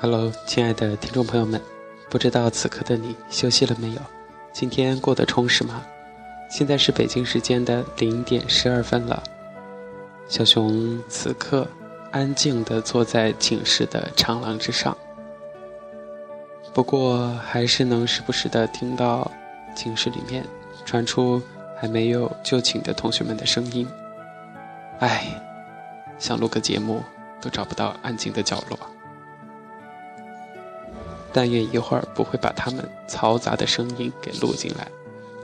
Hello，亲爱的听众朋友们，不知道此刻的你休息了没有？今天过得充实吗？现在是北京时间的零点十二分了。小熊此刻安静地坐在寝室的长廊之上，不过还是能时不时地听到寝室里面传出还没有就寝的同学们的声音。唉，想录个节目都找不到安静的角落。但愿一会儿不会把他们嘈杂的声音给录进来。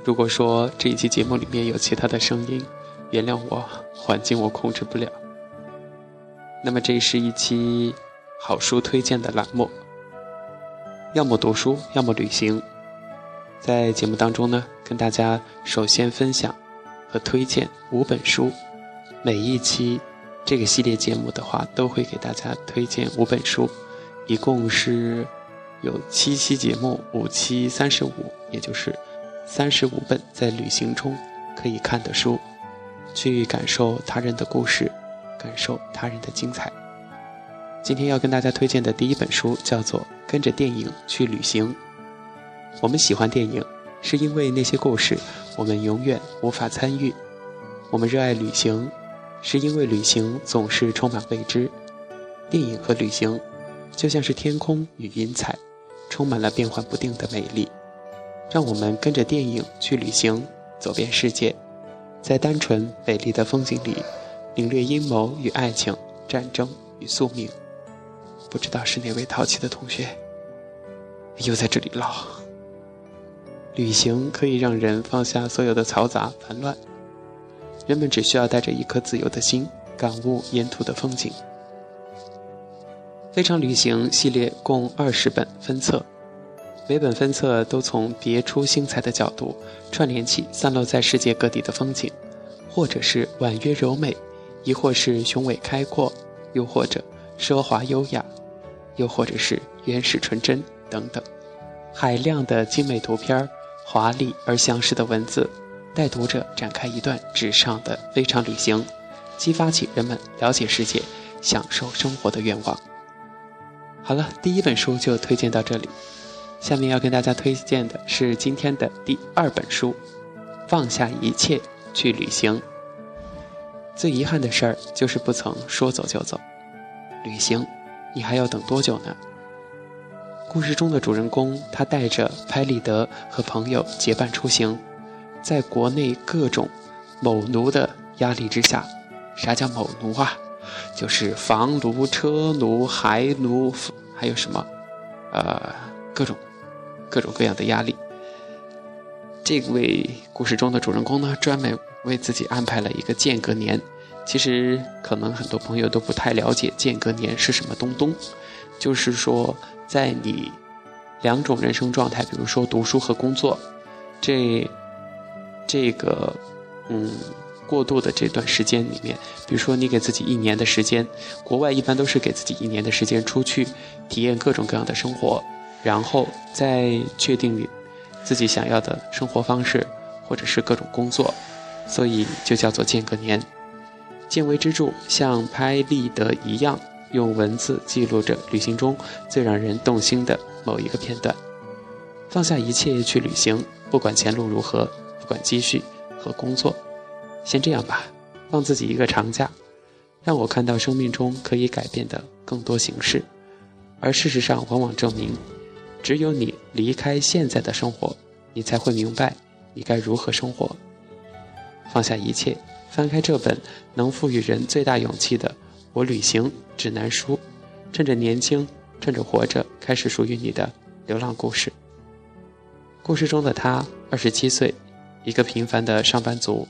如果说这一期节目里面有其他的声音，原谅我，环境我控制不了。那么这是一期好书推荐的栏目，要么读书，要么旅行。在节目当中呢，跟大家首先分享和推荐五本书。每一期这个系列节目的话，都会给大家推荐五本书，一共是。有七期节目，五期三十五，也就是三十五本在旅行中可以看的书，去感受他人的故事，感受他人的精彩。今天要跟大家推荐的第一本书叫做《跟着电影去旅行》。我们喜欢电影，是因为那些故事我们永远无法参与；我们热爱旅行，是因为旅行总是充满未知。电影和旅行，就像是天空与云彩。充满了变幻不定的美丽，让我们跟着电影去旅行，走遍世界，在单纯美丽的风景里，领略阴谋与爱情、战争与宿命。不知道是哪位淘气的同学又在这里唠。旅行可以让人放下所有的嘈杂烦乱，人们只需要带着一颗自由的心，感悟沿途的风景。非常旅行系列共二十本分册，每本分册都从别出心裁的角度串联起散落在世界各地的风景，或者是婉约柔美，亦或是雄伟开阔，又或者奢华优雅，又或者是原始纯真等等。海量的精美图片，华丽而详实的文字，带读者展开一段纸上的非常旅行，激发起人们了解世界、享受生活的愿望。好了，第一本书就推荐到这里。下面要跟大家推荐的是今天的第二本书，《放下一切去旅行》。最遗憾的事儿就是不曾说走就走。旅行，你还要等多久呢？故事中的主人公，他带着拍立得和朋友结伴出行，在国内各种某奴的压力之下，啥叫某奴啊？就是房奴、车奴、孩奴，还有什么，呃，各种各种各样的压力。这位故事中的主人公呢，专门为自己安排了一个间隔年。其实，可能很多朋友都不太了解间隔年是什么东东。就是说，在你两种人生状态，比如说读书和工作，这这个，嗯。过渡的这段时间里面，比如说你给自己一年的时间，国外一般都是给自己一年的时间出去体验各种各样的生活，然后再确定自己想要的生活方式或者是各种工作，所以就叫做间隔年。见微知著像拍立得一样，用文字记录着旅行中最让人动心的某一个片段。放下一切去旅行，不管前路如何，不管积蓄和工作。先这样吧，放自己一个长假，让我看到生命中可以改变的更多形式。而事实上，往往证明，只有你离开现在的生活，你才会明白你该如何生活。放下一切，翻开这本能赋予人最大勇气的《我旅行指南书》，趁着年轻，趁着活着，开始属于你的流浪故事。故事中的他，二十七岁，一个平凡的上班族。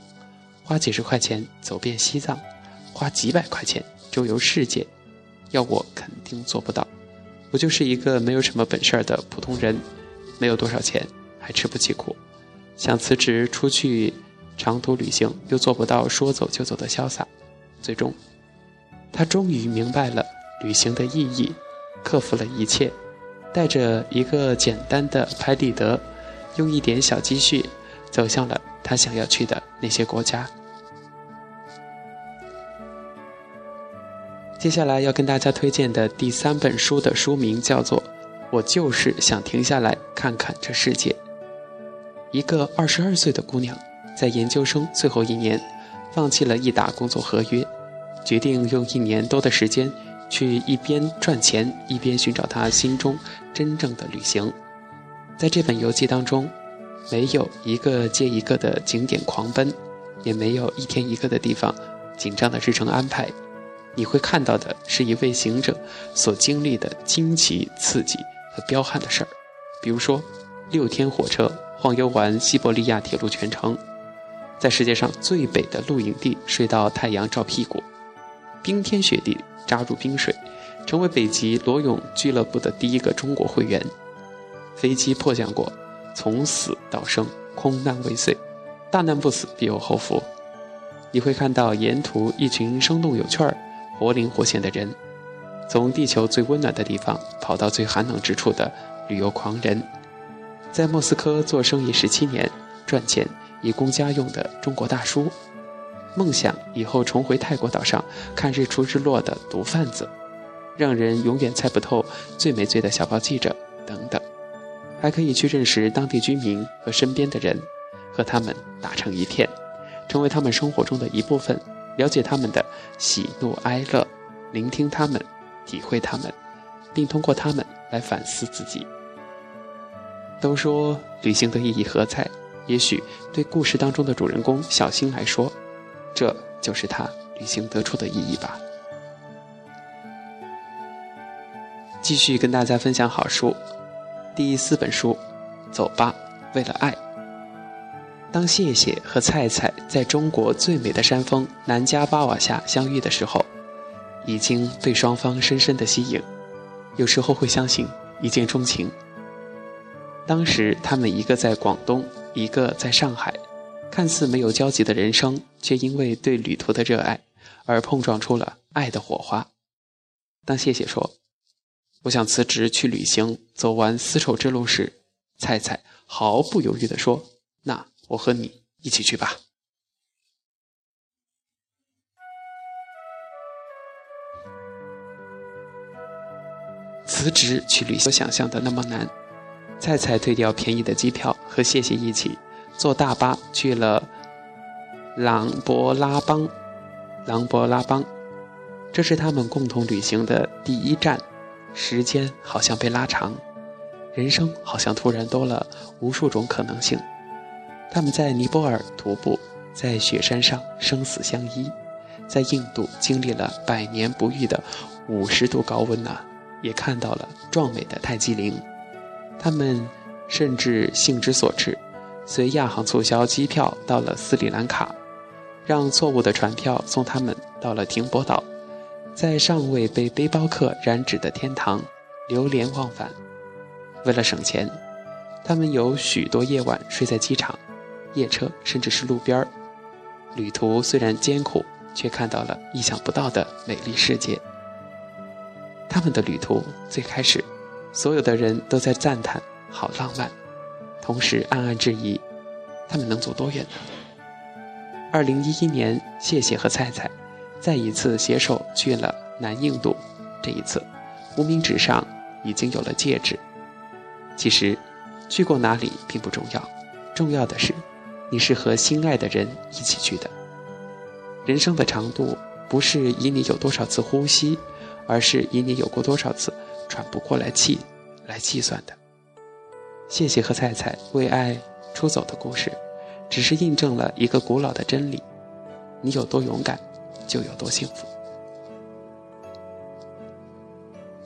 花几十块钱走遍西藏，花几百块钱周游世界，要我肯定做不到。我就是一个没有什么本事的普通人，没有多少钱，还吃不起苦。想辞职出去长途旅行，又做不到说走就走的潇洒。最终，他终于明白了旅行的意义，克服了一切，带着一个简单的拍立得，用一点小积蓄，走向了他想要去的那些国家。接下来要跟大家推荐的第三本书的书名叫做《我就是想停下来看看这世界》。一个二十二岁的姑娘，在研究生最后一年，放弃了一打工作合约，决定用一年多的时间，去一边赚钱一边寻找她心中真正的旅行。在这本游记当中，没有一个接一个的景点狂奔，也没有一天一个的地方紧张的日程安排。你会看到的是一位行者所经历的惊奇、刺激和彪悍的事儿，比如说六天火车晃悠完西伯利亚铁路全程，在世界上最北的露营地睡到太阳照屁股，冰天雪地扎入冰水，成为北极裸泳俱乐部的第一个中国会员，飞机迫降过，从死到生，空难未遂，大难不死必有后福。你会看到沿途一群生动有趣儿。活灵活现的人，从地球最温暖的地方跑到最寒冷之处的旅游狂人，在莫斯科做生意十七年赚钱以供家用的中国大叔，梦想以后重回泰国岛上看日出日落的毒贩子，让人永远猜不透最没罪的小报记者等等，还可以去认识当地居民和身边的人，和他们打成一片，成为他们生活中的一部分。了解他们的喜怒哀乐，聆听他们，体会他们，并通过他们来反思自己。都说旅行的意义何在？也许对故事当中的主人公小新来说，这就是他旅行得出的意义吧。继续跟大家分享好书，第四本书，走吧，为了爱。当谢谢和菜菜在中国最美的山峰南迦巴瓦下相遇的时候，已经被双方深深的吸引。有时候会相信一见钟情。当时他们一个在广东，一个在上海，看似没有交集的人生，却因为对旅途的热爱而碰撞出了爱的火花。当谢谢说：“我想辞职去旅行，走完丝绸之路时，菜菜毫不犹豫地说：‘那’。”我和你一起去吧。辞职去旅行，想象的那么难。菜菜退掉便宜的机票，和谢谢一起坐大巴去了朗勃拉邦。朗勃拉邦，这是他们共同旅行的第一站。时间好像被拉长，人生好像突然多了无数种可能性。他们在尼泊尔徒步，在雪山上生死相依，在印度经历了百年不遇的五十度高温呐，也看到了壮美的泰姬陵。他们甚至兴之所至，随亚航促销机票到了斯里兰卡，让错误的船票送他们到了停泊岛，在尚未被背包客染指的天堂流连忘返。为了省钱，他们有许多夜晚睡在机场。夜车，甚至是路边儿，旅途虽然艰苦，却看到了意想不到的美丽世界。他们的旅途最开始，所有的人都在赞叹好浪漫，同时暗暗质疑，他们能走多远呢？二零一一年，谢谢和菜菜再一次携手去了南印度，这一次，无名指上已经有了戒指。其实，去过哪里并不重要，重要的是。你是和心爱的人一起去的。人生的长度不是以你有多少次呼吸，而是以你有过多少次喘不过来气来计算的。谢谢和菜菜为爱出走的故事，只是印证了一个古老的真理：你有多勇敢，就有多幸福。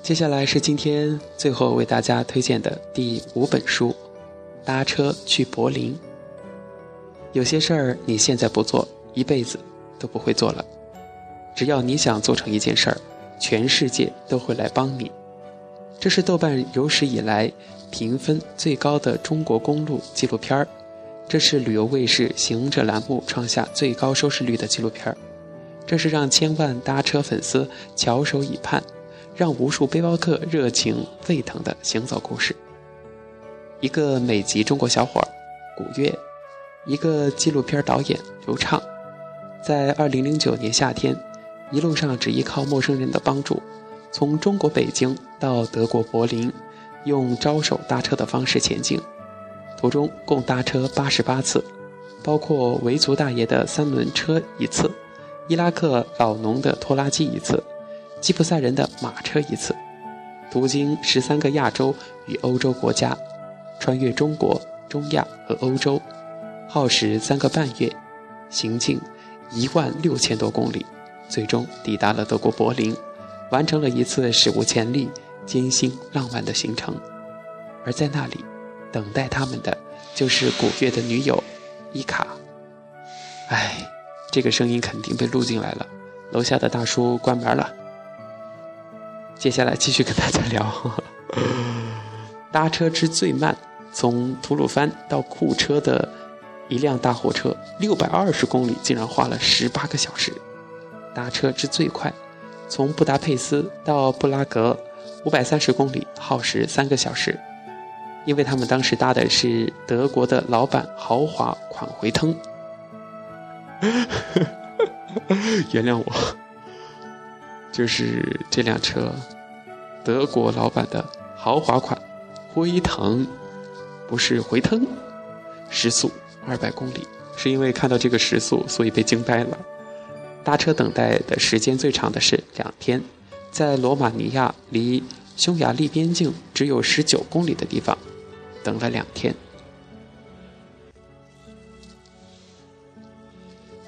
接下来是今天最后为大家推荐的第五本书，《搭车去柏林》。有些事儿你现在不做，一辈子都不会做了。只要你想做成一件事儿，全世界都会来帮你。这是豆瓣有史以来评分最高的中国公路纪录片儿，这是旅游卫视《行者》栏目创下最高收视率的纪录片儿，这是让千万搭车粉丝翘首以盼，让无数背包客热情沸腾的行走故事。一个美籍中国小伙儿，古月。一个纪录片导演刘畅，在二零零九年夏天，一路上只依靠陌生人的帮助，从中国北京到德国柏林，用招手搭车的方式前进，途中共搭车八十八次，包括维族大爷的三轮车一次，伊拉克老农的拖拉机一次，吉普赛人的马车一次，途经十三个亚洲与欧洲国家，穿越中国、中亚和欧洲，耗时三个半月，行进一万六千多公里。最终抵达了德国柏林，完成了一次史无前例、艰辛浪漫的行程。而在那里，等待他们的就是古月的女友伊卡。唉，这个声音肯定被录进来了。楼下的大叔关门了。接下来继续跟大家聊，搭车之最慢，从吐鲁番到库车的一辆大货车，六百二十公里竟然花了十八个小时。搭车之最快，从布达佩斯到布拉格，五百三十公里，耗时三个小时。因为他们当时搭的是德国的老板豪华款回腾，原谅我，就是这辆车，德国老板的豪华款辉腾，不是回腾，时速二百公里，是因为看到这个时速，所以被惊呆了。搭车等待的时间最长的是两天，在罗马尼亚离匈牙利边境只有十九公里的地方，等了两天。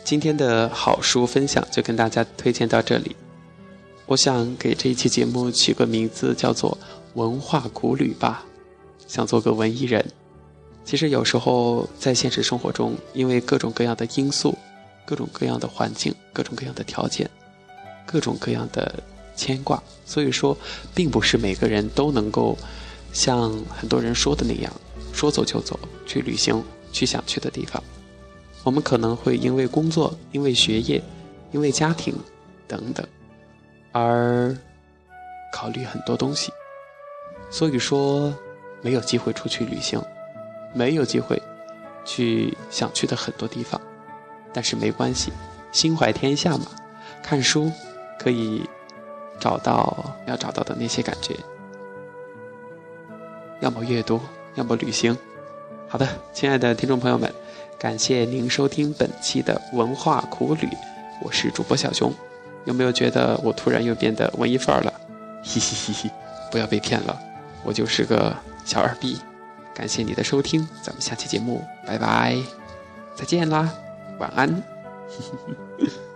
今天的好书分享就跟大家推荐到这里。我想给这一期节目取个名字，叫做“文化苦旅”吧，想做个文艺人。其实有时候在现实生活中，因为各种各样的因素。各种各样的环境，各种各样的条件，各种各样的牵挂，所以说，并不是每个人都能够像很多人说的那样，说走就走，去旅行，去想去的地方。我们可能会因为工作、因为学业、因为家庭等等，而考虑很多东西，所以说没有机会出去旅行，没有机会去想去的很多地方。但是没关系，心怀天下嘛，看书可以找到要找到的那些感觉，要么阅读，要么旅行。好的，亲爱的听众朋友们，感谢您收听本期的文化苦旅，我是主播小熊。有没有觉得我突然又变得文艺范儿了？嘻嘻嘻嘻，不要被骗了，我就是个小二逼。感谢你的收听，咱们下期节目拜拜，再见啦。晚安。